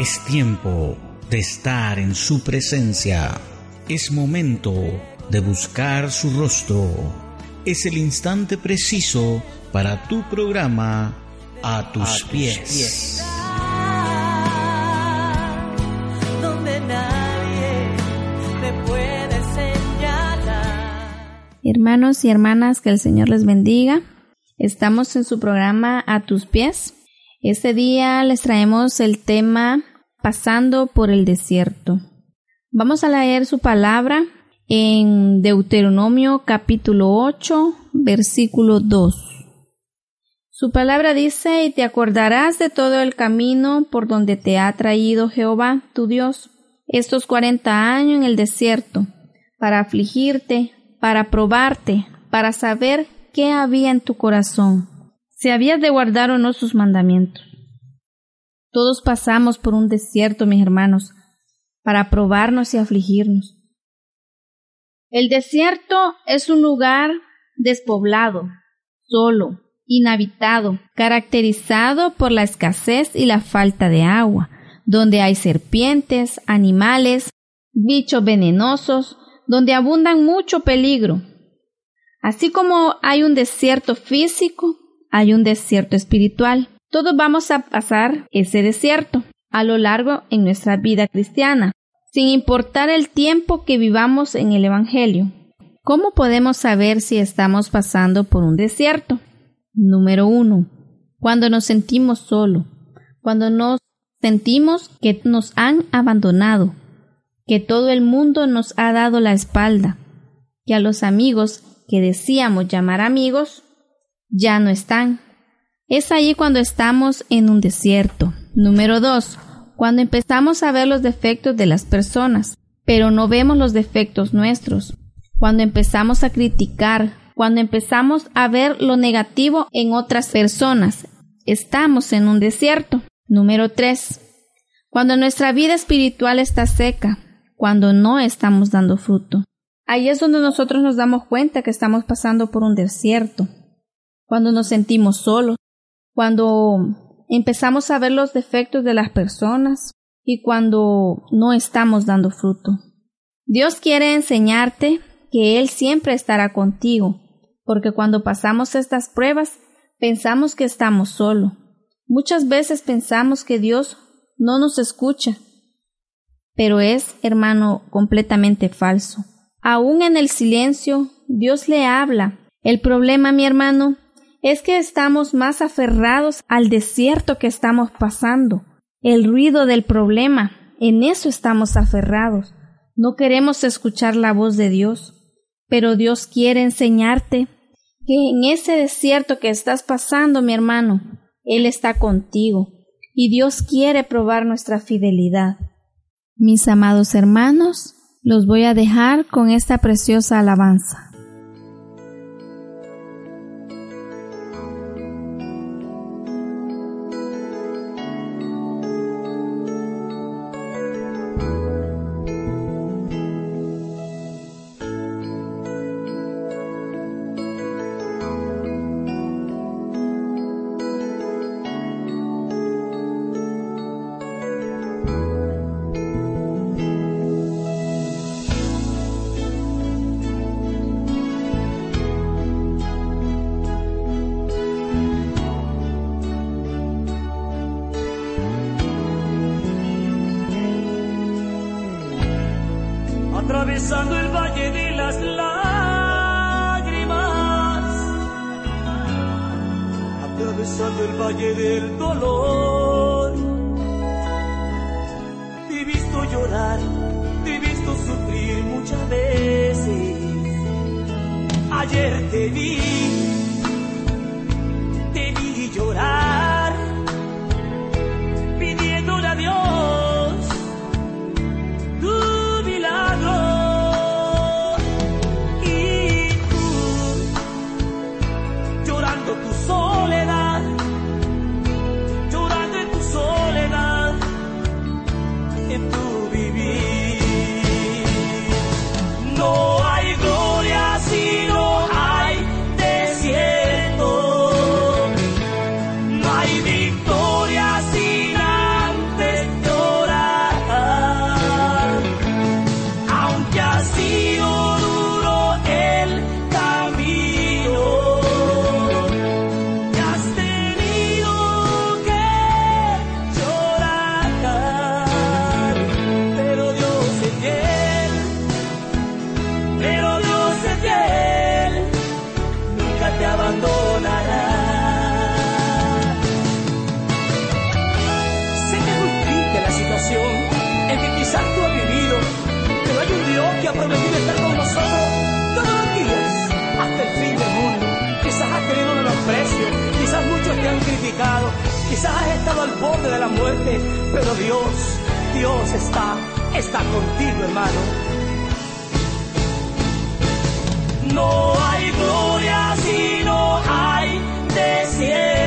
Es tiempo de estar en su presencia. Es momento de buscar su rostro. Es el instante preciso para tu programa A tus, pies. Donde nadie me puede señalar. Hermanos y hermanas, que el Señor les bendiga. Estamos en su programa A tus pies. Este día les traemos el tema Pasando por el desierto. Vamos a leer su palabra en Deuteronomio capítulo 8, versículo 2. Su palabra dice, y te acordarás de todo el camino por donde te ha traído Jehová, tu Dios, estos cuarenta años en el desierto, para afligirte, para probarte, para saber qué había en tu corazón, si habías de guardar o no sus mandamientos. Todos pasamos por un desierto, mis hermanos, para probarnos y afligirnos. El desierto es un lugar despoblado, solo, inhabitado, caracterizado por la escasez y la falta de agua, donde hay serpientes, animales, bichos venenosos, donde abundan mucho peligro. Así como hay un desierto físico, hay un desierto espiritual. Todos vamos a pasar ese desierto a lo largo en nuestra vida cristiana, sin importar el tiempo que vivamos en el Evangelio. ¿Cómo podemos saber si estamos pasando por un desierto? Número uno, cuando nos sentimos solos, cuando nos sentimos que nos han abandonado, que todo el mundo nos ha dado la espalda, que a los amigos que decíamos llamar amigos ya no están, es allí cuando estamos en un desierto. Número dos, cuando empezamos a ver los defectos de las personas, pero no vemos los defectos nuestros. Cuando empezamos a criticar, cuando empezamos a ver lo negativo en otras personas, estamos en un desierto. Número tres, cuando nuestra vida espiritual está seca, cuando no estamos dando fruto. Ahí es donde nosotros nos damos cuenta que estamos pasando por un desierto, cuando nos sentimos solos, cuando empezamos a ver los defectos de las personas y cuando no estamos dando fruto. Dios quiere enseñarte que Él siempre estará contigo, porque cuando pasamos estas pruebas pensamos que estamos solos. Muchas veces pensamos que Dios no nos escucha, pero es, hermano, completamente falso. Aún en el silencio, Dios le habla. El problema, mi hermano, es que estamos más aferrados al desierto que estamos pasando, el ruido del problema, en eso estamos aferrados. No queremos escuchar la voz de Dios, pero Dios quiere enseñarte que en ese desierto que estás pasando, mi hermano, Él está contigo y Dios quiere probar nuestra fidelidad. Mis amados hermanos, los voy a dejar con esta preciosa alabanza. Atravesando quizás has estado al borde de la muerte, pero Dios, Dios está, está contigo, hermano. No hay gloria si no hay desierto.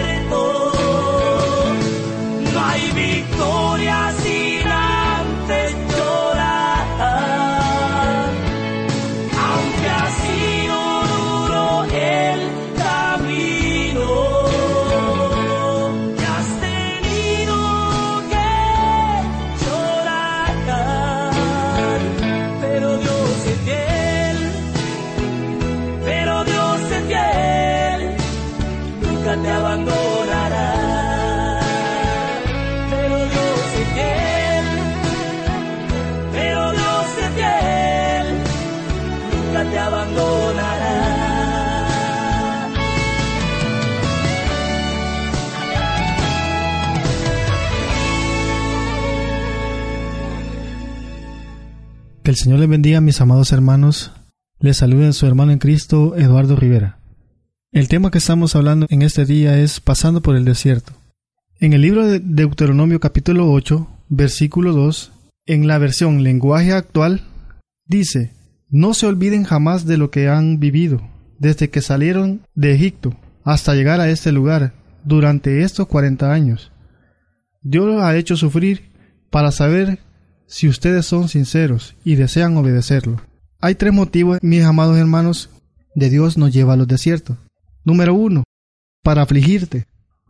Te abandonará. Pero Dios es fiel, pero Dios es fiel, nunca te abandonará. Que el Señor les bendiga, mis amados hermanos. Les saluda su hermano en Cristo, Eduardo Rivera. El tema que estamos hablando en este día es Pasando por el desierto. En el libro de Deuteronomio capítulo 8, versículo 2, en la versión lenguaje actual, dice, No se olviden jamás de lo que han vivido, desde que salieron de Egipto hasta llegar a este lugar, durante estos 40 años. Dios los ha hecho sufrir para saber si ustedes son sinceros y desean obedecerlo. Hay tres motivos, mis amados hermanos, de Dios nos lleva a los desiertos. Número uno, para afligirte.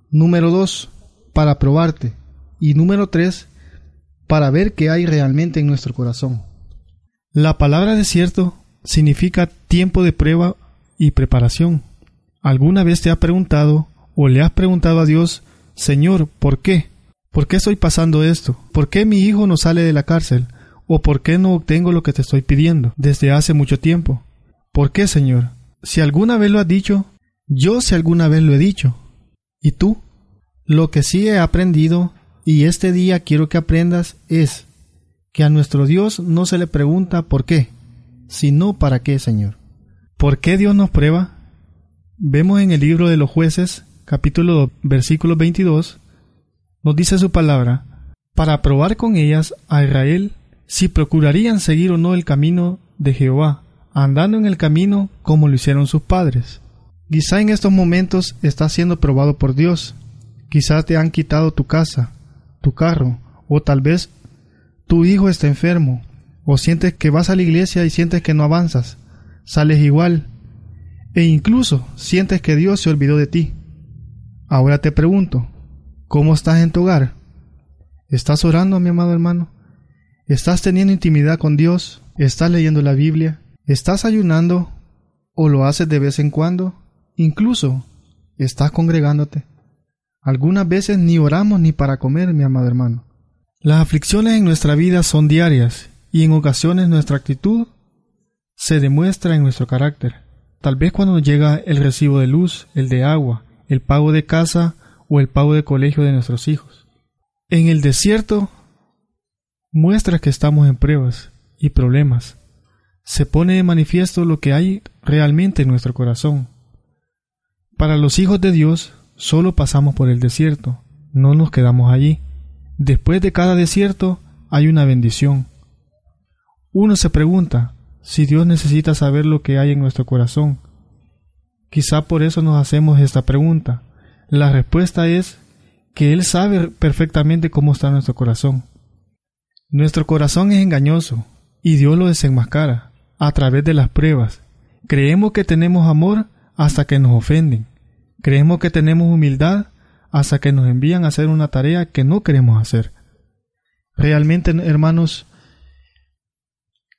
Número dos, para probarte. Y número tres, para ver qué hay realmente en nuestro corazón. La palabra desierto significa tiempo de prueba y preparación. ¿Alguna vez te has preguntado o le has preguntado a Dios, Señor, ¿por qué? ¿Por qué estoy pasando esto? ¿Por qué mi hijo no sale de la cárcel? ¿O por qué no obtengo lo que te estoy pidiendo desde hace mucho tiempo? ¿Por qué, Señor? Si alguna vez lo has dicho, yo si alguna vez lo he dicho. ¿Y tú? Lo que sí he aprendido, y este día quiero que aprendas, es que a nuestro Dios no se le pregunta por qué, sino para qué, Señor. ¿Por qué Dios nos prueba? Vemos en el libro de los jueces, capítulo 2, versículo 22, nos dice su palabra, para probar con ellas a Israel si procurarían seguir o no el camino de Jehová, andando en el camino como lo hicieron sus padres. Quizá en estos momentos estás siendo probado por Dios. Quizá te han quitado tu casa, tu carro, o tal vez tu hijo está enfermo, o sientes que vas a la iglesia y sientes que no avanzas, sales igual, e incluso sientes que Dios se olvidó de ti. Ahora te pregunto, ¿cómo estás en tu hogar? ¿Estás orando, mi amado hermano? ¿Estás teniendo intimidad con Dios? ¿Estás leyendo la Biblia? ¿Estás ayunando? ¿O lo haces de vez en cuando? Incluso, ¿estás congregándote? Algunas veces ni oramos ni para comer, mi amado hermano. Las aflicciones en nuestra vida son diarias y en ocasiones nuestra actitud se demuestra en nuestro carácter. Tal vez cuando llega el recibo de luz, el de agua, el pago de casa o el pago de colegio de nuestros hijos. En el desierto muestra que estamos en pruebas y problemas. Se pone de manifiesto lo que hay realmente en nuestro corazón. Para los hijos de Dios solo pasamos por el desierto, no nos quedamos allí. Después de cada desierto hay una bendición. Uno se pregunta si Dios necesita saber lo que hay en nuestro corazón. Quizá por eso nos hacemos esta pregunta. La respuesta es que Él sabe perfectamente cómo está nuestro corazón. Nuestro corazón es engañoso y Dios lo desenmascara a través de las pruebas. Creemos que tenemos amor hasta que nos ofenden. Creemos que tenemos humildad hasta que nos envían a hacer una tarea que no queremos hacer. Realmente, hermanos,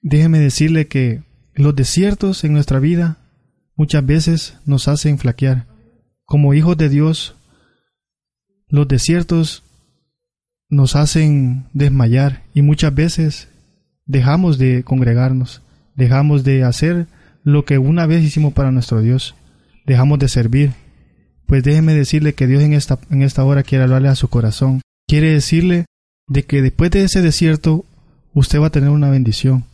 déjeme decirle que los desiertos en nuestra vida muchas veces nos hacen flaquear. Como hijos de Dios, los desiertos nos hacen desmayar y muchas veces dejamos de congregarnos, dejamos de hacer lo que una vez hicimos para nuestro Dios, dejamos de servir. Pues déjeme decirle que Dios en esta, en esta hora quiere hablarle a su corazón. Quiere decirle de que después de ese desierto usted va a tener una bendición.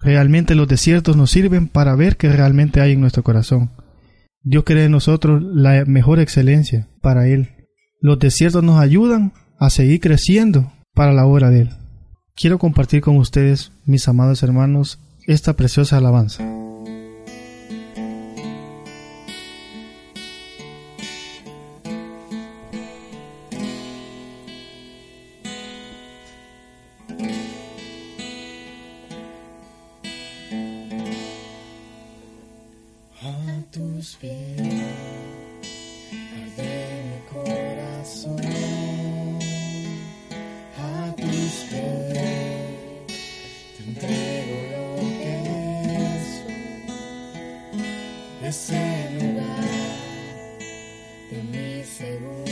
Realmente los desiertos nos sirven para ver qué realmente hay en nuestro corazón. Dios quiere en nosotros la mejor excelencia para Él. Los desiertos nos ayudan a seguir creciendo para la obra de Él. Quiero compartir con ustedes, mis amados hermanos, esta preciosa alabanza. será de mi seguro.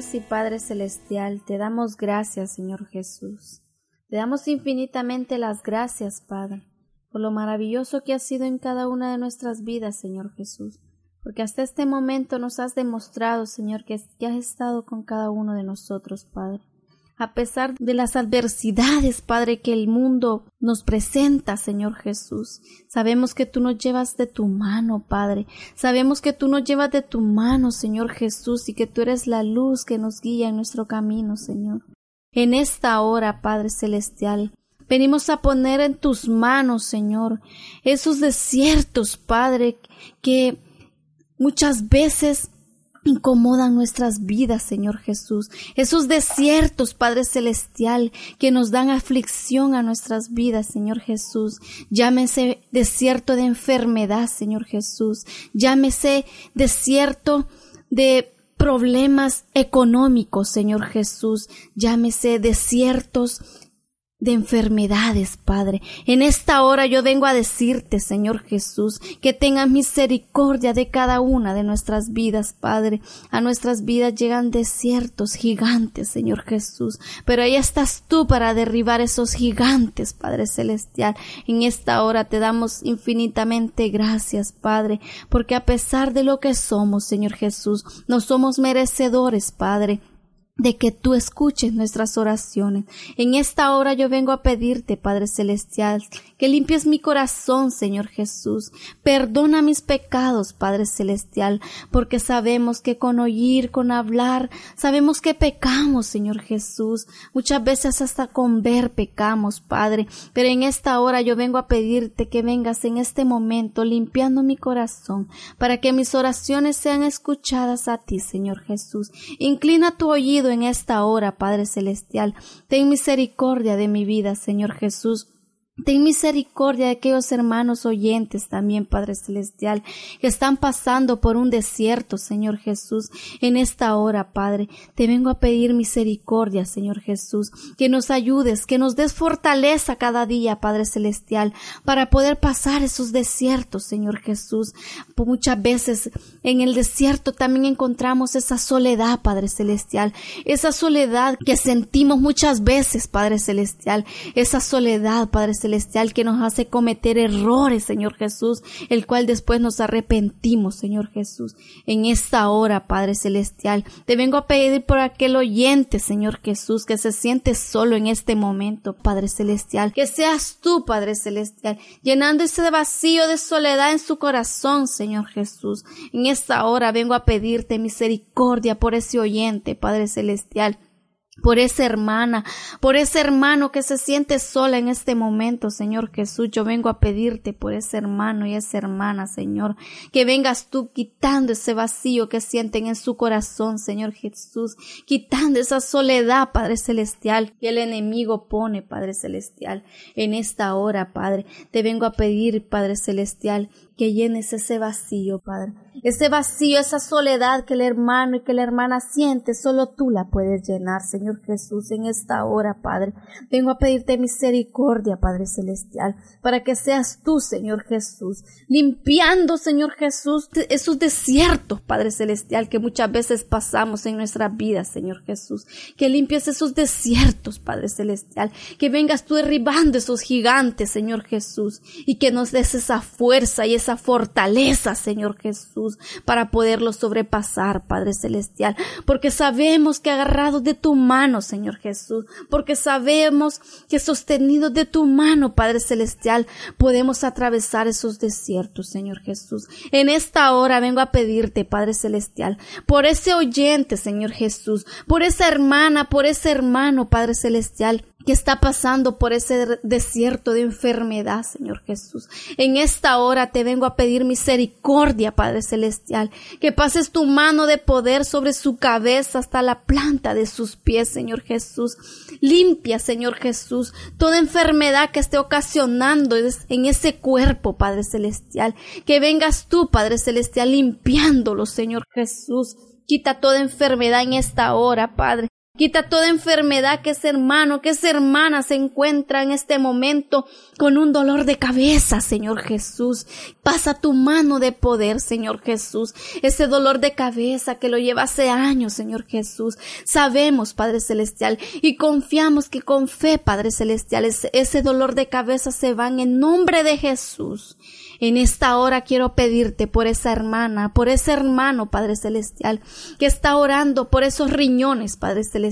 Y Padre Celestial, te damos gracias, Señor Jesús. Te damos infinitamente las gracias, Padre, por lo maravilloso que has sido en cada una de nuestras vidas, Señor Jesús, porque hasta este momento nos has demostrado, Señor, que, has estado con cada uno de nosotros, Padre a pesar de las adversidades, Padre, que el mundo nos presenta, Señor Jesús. Sabemos que tú nos llevas de tu mano, Padre. Sabemos que tú nos llevas de tu mano, Señor Jesús, y que tú eres la luz que nos guía en nuestro camino, Señor. En esta hora, Padre Celestial, venimos a poner en tus manos, Señor, esos desiertos, Padre, que muchas veces incomodan nuestras vidas, Señor Jesús. Esos desiertos, Padre Celestial, que nos dan aflicción a nuestras vidas, Señor Jesús. Llámese desierto de enfermedad, Señor Jesús. Llámese desierto de problemas económicos, Señor Jesús. Llámese desiertos de enfermedades, Padre. En esta hora yo vengo a decirte, Señor Jesús, que tengas misericordia de cada una de nuestras vidas, Padre. A nuestras vidas llegan desiertos gigantes, Señor Jesús, pero ahí estás tú para derribar esos gigantes, Padre Celestial. En esta hora te damos infinitamente gracias, Padre, porque a pesar de lo que somos, Señor Jesús, no somos merecedores, Padre de que tú escuches nuestras oraciones. En esta hora yo vengo a pedirte, Padre Celestial, que limpies mi corazón, Señor Jesús. Perdona mis pecados, Padre Celestial, porque sabemos que con oír, con hablar, sabemos que pecamos, Señor Jesús. Muchas veces hasta con ver pecamos, Padre. Pero en esta hora yo vengo a pedirte que vengas en este momento limpiando mi corazón, para que mis oraciones sean escuchadas a ti, Señor Jesús. Inclina tu oído en esta hora, Padre Celestial. Ten misericordia de mi vida, Señor Jesús. Ten misericordia de aquellos hermanos oyentes también, Padre Celestial, que están pasando por un desierto, Señor Jesús. En esta hora, Padre, te vengo a pedir misericordia, Señor Jesús, que nos ayudes, que nos des fortaleza cada día, Padre Celestial, para poder pasar esos desiertos, Señor Jesús. muchas veces en el desierto también encontramos esa soledad, Padre Celestial, esa soledad que sentimos muchas veces, Padre Celestial, esa soledad, Padre Celestial, que nos hace cometer errores, Señor Jesús, el cual después nos arrepentimos, Señor Jesús. En esta hora, Padre celestial, te vengo a pedir por aquel oyente, Señor Jesús, que se siente solo en este momento, Padre celestial, que seas tú, Padre celestial, llenando ese vacío de soledad en su corazón, Señor Jesús. En esta hora vengo a pedirte misericordia por ese oyente, Padre celestial por esa hermana, por ese hermano que se siente sola en este momento, Señor Jesús. Yo vengo a pedirte por ese hermano y esa hermana, Señor, que vengas tú quitando ese vacío que sienten en su corazón, Señor Jesús, quitando esa soledad, Padre Celestial, que el enemigo pone, Padre Celestial, en esta hora, Padre. Te vengo a pedir, Padre Celestial, que llenes ese vacío, Padre. Ese vacío, esa soledad que el hermano y que la hermana siente, solo tú la puedes llenar, Señor Jesús, en esta hora, Padre. Vengo a pedirte misericordia, Padre Celestial, para que seas tú, Señor Jesús, limpiando, Señor Jesús, esos desiertos, Padre Celestial, que muchas veces pasamos en nuestras vidas, Señor Jesús. Que limpies esos desiertos, Padre Celestial. Que vengas tú derribando esos gigantes, Señor Jesús, y que nos des esa fuerza y esa fortaleza, Señor Jesús, para poderlo sobrepasar, Padre Celestial, porque sabemos que agarrados de tu mano, Señor Jesús, porque sabemos que sostenidos de tu mano, Padre Celestial, podemos atravesar esos desiertos, Señor Jesús. En esta hora vengo a pedirte, Padre Celestial, por ese oyente, Señor Jesús, por esa hermana, por ese hermano, Padre Celestial, que está pasando por ese desierto de enfermedad, Señor Jesús. En esta hora te vengo a pedir misericordia, Padre Celestial, que pases tu mano de poder sobre su cabeza hasta la planta de sus pies, Señor Jesús. Limpia, Señor Jesús, toda enfermedad que esté ocasionando en ese cuerpo, Padre Celestial. Que vengas tú, Padre Celestial, limpiándolo, Señor Jesús. Quita toda enfermedad en esta hora, Padre Quita toda enfermedad que ese hermano, que esa hermana se encuentra en este momento con un dolor de cabeza, Señor Jesús. Pasa tu mano de poder, Señor Jesús. Ese dolor de cabeza que lo lleva hace años, Señor Jesús. Sabemos, Padre Celestial, y confiamos que con fe, Padre Celestial, ese, dolor de cabeza se van en nombre de Jesús. En esta hora quiero pedirte por esa hermana, por ese hermano, Padre Celestial, que está orando por esos riñones, Padre Celestial,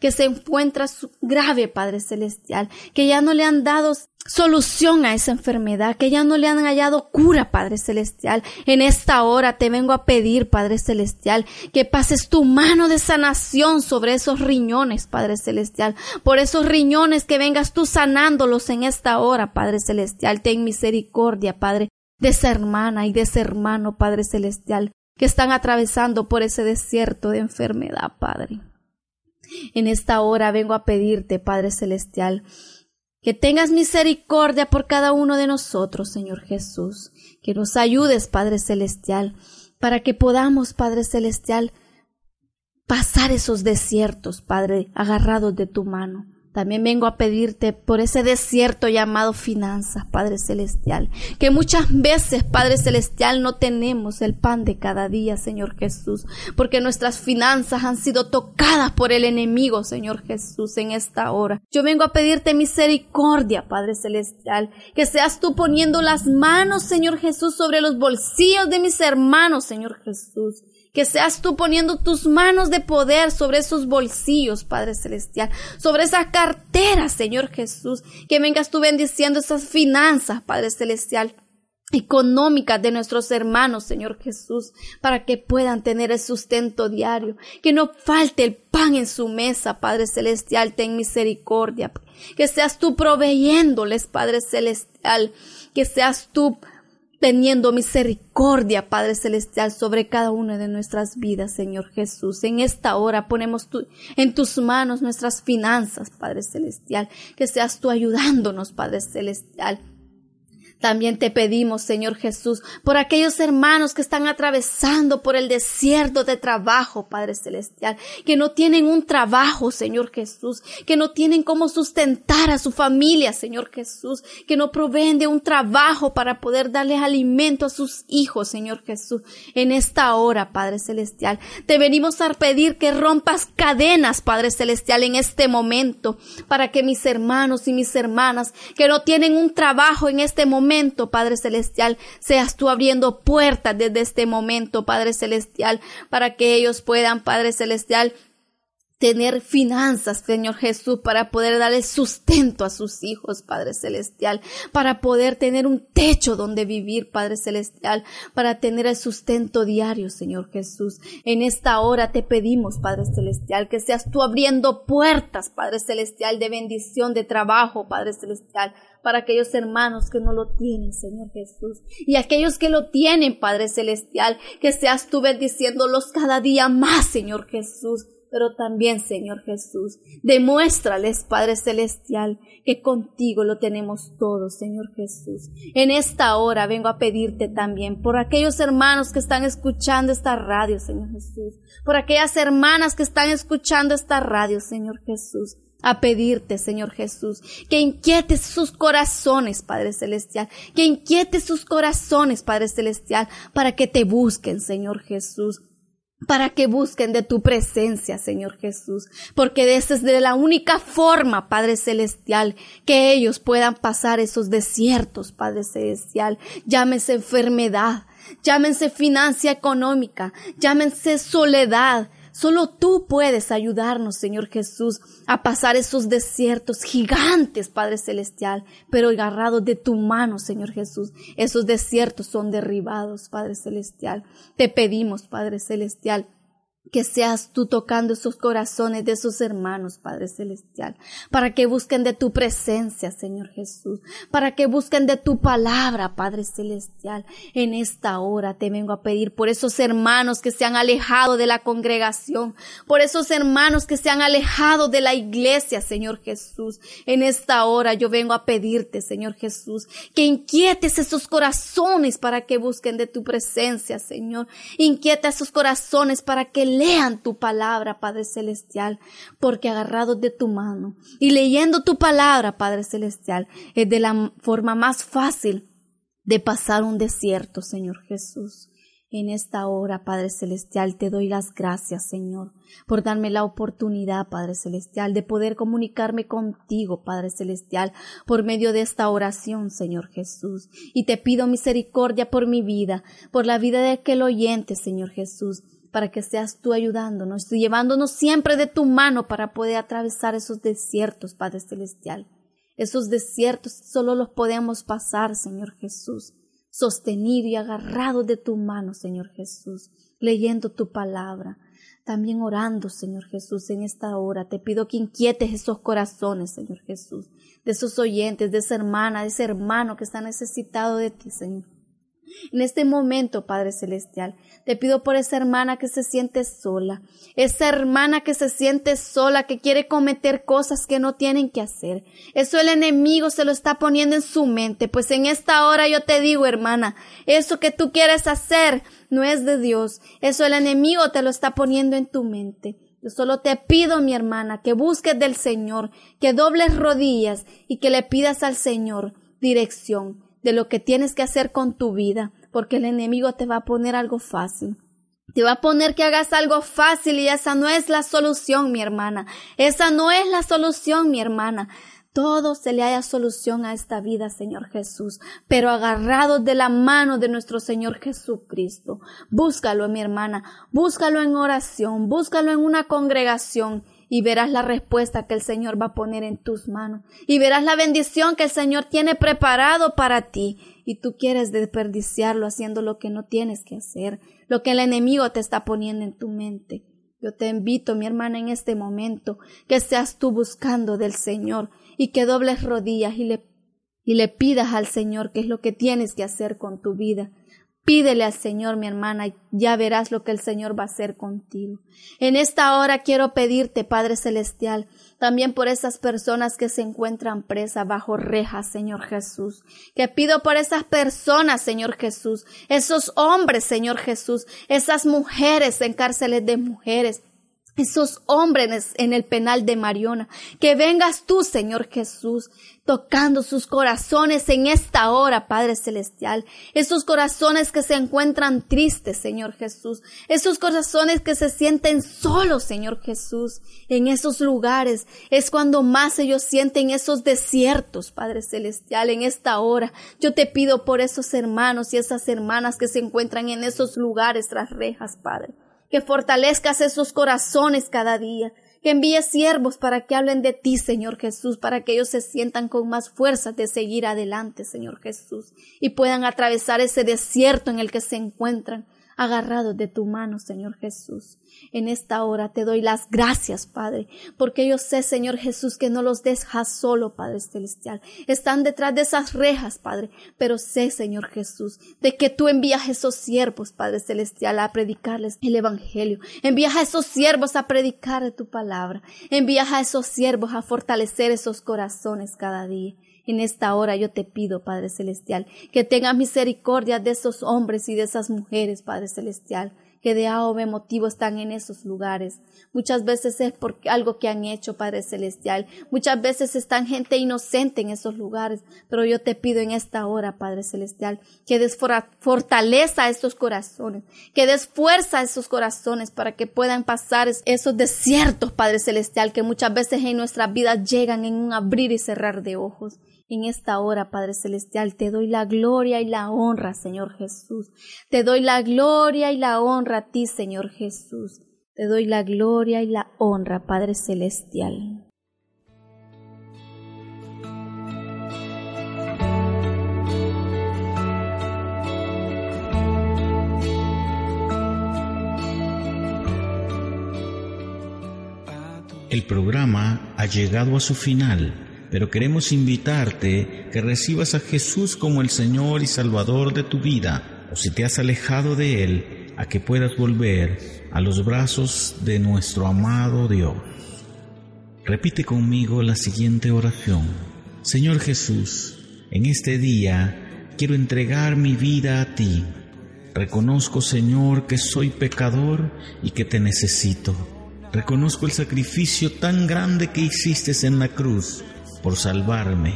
que se encuentra grave, Padre Celestial, que ya no le han dado solución a esa enfermedad, que ya no le han hallado cura, Padre Celestial. En esta hora te vengo a pedir, Padre Celestial, que pases tu mano de sanación sobre esos riñones, Padre Celestial. Por esos riñones que vengas tú sanándolos en esta hora, Padre Celestial. Ten misericordia, Padre, de esa hermana y de ese hermano, Padre Celestial, que están atravesando por ese desierto de enfermedad, Padre. En esta hora vengo a pedirte, Padre Celestial, que tengas misericordia por cada uno de nosotros, Señor Jesús. Que nos ayudes, Padre Celestial, para que podamos, Padre Celestial, pasar esos desiertos, Padre, agarrados de tu mano. También vengo a pedirte por ese desierto llamado finanzas, Padre Celestial, que muchas veces, Padre Celestial, no tenemos el pan de cada día, Señor Jesús, porque nuestras finanzas han sido tocadas por el enemigo, Señor Jesús, en esta hora. Yo vengo a pedirte misericordia, Padre Celestial, que seas tú poniendo las manos, Señor Jesús, sobre los bolsillos de mis hermanos, Señor Jesús que seas tú poniendo tus manos de poder sobre esos bolsillos, Padre Celestial, sobre esa cartera, Señor Jesús, que vengas tú bendiciendo esas finanzas, Padre Celestial económicas de nuestros hermanos, Señor Jesús, para que puedan tener el sustento diario, que no falte el pan en su mesa, Padre Celestial, ten misericordia, que seas tú proveyéndoles, Padre Celestial, que seas tú teniendo misericordia, Padre Celestial, sobre cada una de nuestras vidas, Señor Jesús. En esta hora ponemos en tus manos nuestras finanzas, Padre Celestial, que seas tú ayudándonos, Padre Celestial, también te pedimos, Señor Jesús, por aquellos hermanos que están atravesando por el desierto de trabajo, Padre Celestial, que no tienen un trabajo, Señor Jesús, que no tienen cómo sustentar a su familia, Señor Jesús, que no proveen de un trabajo para poder darles alimento a sus hijos, Señor Jesús. En esta hora, Padre Celestial, te venimos a pedir que rompas cadenas, Padre Celestial, en este momento, para que mis hermanos y mis hermanas que no tienen un trabajo en este momento, Padre Celestial, seas tú abriendo puertas desde este momento, Padre Celestial, para que ellos puedan, Padre Celestial, tener finanzas, Señor Jesús, para poder darle sustento a sus hijos, Padre Celestial, para poder tener un techo donde vivir, Padre Celestial, para tener el sustento diario, Señor Jesús. En esta hora te pedimos, Padre Celestial, que seas tú abriendo puertas, Padre Celestial, de bendición, de trabajo, Padre Celestial, para aquellos hermanos que no lo tienen, Señor Jesús. Y aquellos que lo tienen, Padre Celestial, que seas tú bendiciéndolos cada día más, Señor Jesús. Pero también, Señor Jesús, demuéstrales, Padre Celestial, que contigo lo tenemos todo, Señor Jesús. En esta hora vengo a pedirte también por aquellos hermanos que están escuchando esta radio, Señor Jesús, por aquellas hermanas que están escuchando esta radio, Señor Jesús. A pedirte, Señor Jesús, que inquietes sus corazones, Padre Celestial, que inquietes sus corazones, Padre Celestial, para que te busquen, Señor Jesús, para que busquen de tu presencia, Señor Jesús, porque esa es de la única forma, Padre Celestial, que ellos puedan pasar esos desiertos, Padre Celestial, llámese enfermedad, llámense financia económica, llámense soledad, Solo tú puedes ayudarnos, Señor Jesús, a pasar esos desiertos gigantes, Padre Celestial, pero agarrados de tu mano, Señor Jesús. Esos desiertos son derribados, Padre Celestial. Te pedimos, Padre Celestial, que seas tú tocando esos corazones de esos hermanos, Padre Celestial, para que busquen de tu presencia, Señor Jesús, para que busquen de tu palabra, Padre Celestial. En esta hora te vengo a pedir por esos hermanos que se han alejado de la congregación, por esos hermanos que se han alejado de la iglesia, Señor Jesús. En esta hora yo vengo a pedirte, Señor Jesús, que inquietes esos corazones para que busquen de tu presencia, Señor. Inquieta esos corazones para que lean tu palabra, Padre Celestial, porque agarrados de tu mano y leyendo tu palabra, Padre Celestial, es de la forma más fácil de pasar un desierto, Señor Jesús. En esta hora, Padre Celestial, te doy las gracias, Señor, por darme la oportunidad, Padre Celestial, de poder comunicarme contigo, Padre Celestial, por medio de esta oración, Señor Jesús. Y te pido misericordia por mi vida, por la vida de aquel oyente, Señor Jesús, para que seas tú ayudándonos y llevándonos siempre de tu mano para poder atravesar esos desiertos, Padre Celestial. Esos desiertos solo los podemos pasar, Señor Jesús sostenido y agarrado de tu mano, Señor Jesús, leyendo tu palabra, también orando, Señor Jesús, en esta hora. Te pido que inquietes esos corazones, Señor Jesús, de esos oyentes, de esa hermana, de ese hermano que está necesitado de ti, Señor. En este momento, Padre Celestial, te pido por esa hermana que se siente sola, esa hermana que se siente sola, que quiere cometer cosas que no tienen que hacer. Eso el enemigo se lo está poniendo en su mente, pues en esta hora yo te digo, hermana, eso que tú quieres hacer no es de Dios, eso el enemigo te lo está poniendo en tu mente. Yo solo te pido, mi hermana, que busques del Señor, que dobles rodillas y que le pidas al Señor dirección de lo que tienes que hacer con tu vida, porque el enemigo te va a poner algo fácil. Te va a poner que hagas algo fácil y esa no es la solución, mi hermana. Esa no es la solución, mi hermana. Todo se le haya solución a esta vida, Señor Jesús, pero agarrados de la mano de nuestro Señor Jesucristo. Búscalo, mi hermana, búscalo en oración, búscalo en una congregación y verás la respuesta que el Señor va a poner en tus manos. Y verás la bendición que el Señor tiene preparado para ti. Y tú quieres desperdiciarlo haciendo lo que no tienes que hacer, lo que el enemigo te está poniendo en tu mente. Yo te invito, mi hermana, en este momento, que seas tú buscando del Señor y que dobles rodillas y le, y le pidas al Señor qué es lo que tienes que hacer con tu vida Pídele al Señor, mi hermana, y ya verás lo que el Señor va a hacer contigo. En esta hora quiero pedirte, Padre Celestial, también por esas personas que se encuentran presas bajo rejas, Señor Jesús. Que pido por esas personas, Señor Jesús, esos hombres, Señor Jesús, esas mujeres en cárceles de mujeres, esos hombres en el penal de Mariona. Que vengas tú, Señor Jesús, tocando sus corazones en esta hora, Padre Celestial. Esos corazones que se encuentran tristes, Señor Jesús. Esos corazones que se sienten solos, Señor Jesús. En esos lugares es cuando más ellos sienten esos desiertos, Padre Celestial, en esta hora. Yo te pido por esos hermanos y esas hermanas que se encuentran en esos lugares tras rejas, Padre que fortalezcas esos corazones cada día, que envíes siervos para que hablen de ti, Señor Jesús, para que ellos se sientan con más fuerza de seguir adelante, Señor Jesús, y puedan atravesar ese desierto en el que se encuentran, agarrados de tu mano, Señor Jesús. En esta hora te doy las gracias, Padre, porque yo sé, Señor Jesús, que no los dejas solo, Padre Celestial. Están detrás de esas rejas, Padre, pero sé, Señor Jesús, de que tú envías a esos siervos, Padre Celestial, a predicarles el Evangelio. Envías a esos siervos a predicar tu palabra. Envías a esos siervos a fortalecer esos corazones cada día. En esta hora yo te pido, Padre Celestial, que tengas misericordia de esos hombres y de esas mujeres, Padre Celestial, que de A o motivo están en esos lugares. Muchas veces es por algo que han hecho, Padre Celestial. Muchas veces están gente inocente en esos lugares. Pero yo te pido en esta hora, Padre Celestial, que des fortaleza a estos corazones, que des fuerza a esos corazones para que puedan pasar esos desiertos, Padre Celestial, que muchas veces en nuestras vidas llegan en un abrir y cerrar de ojos. En esta hora, Padre Celestial, te doy la gloria y la honra, Señor Jesús. Te doy la gloria y la honra a ti, Señor Jesús. Te doy la gloria y la honra, Padre Celestial. El programa ha llegado a su final pero queremos invitarte que recibas a Jesús como el Señor y Salvador de tu vida, o si te has alejado de Él, a que puedas volver a los brazos de nuestro amado Dios. Repite conmigo la siguiente oración. Señor Jesús, en este día quiero entregar mi vida a ti. Reconozco, Señor, que soy pecador y que te necesito. Reconozco el sacrificio tan grande que hiciste en la cruz por salvarme,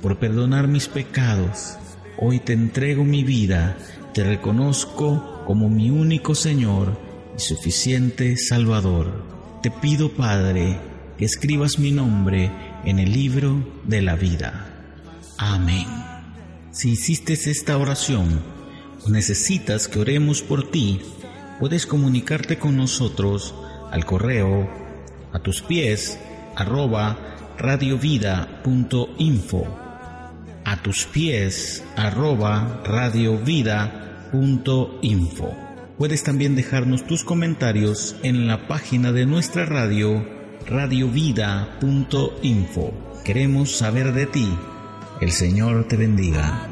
por perdonar mis pecados. Hoy te entrego mi vida, te reconozco como mi único Señor y suficiente Salvador. Te pido, Padre, que escribas mi nombre en el libro de la vida. Amén. Si hiciste esta oración o necesitas que oremos por ti, puedes comunicarte con nosotros al correo a tus pies arroba radiovida.info a tus pies arroba radiovida.info Puedes también dejarnos tus comentarios en la página de nuestra radio radiovida.info. Queremos saber de ti. El Señor te bendiga.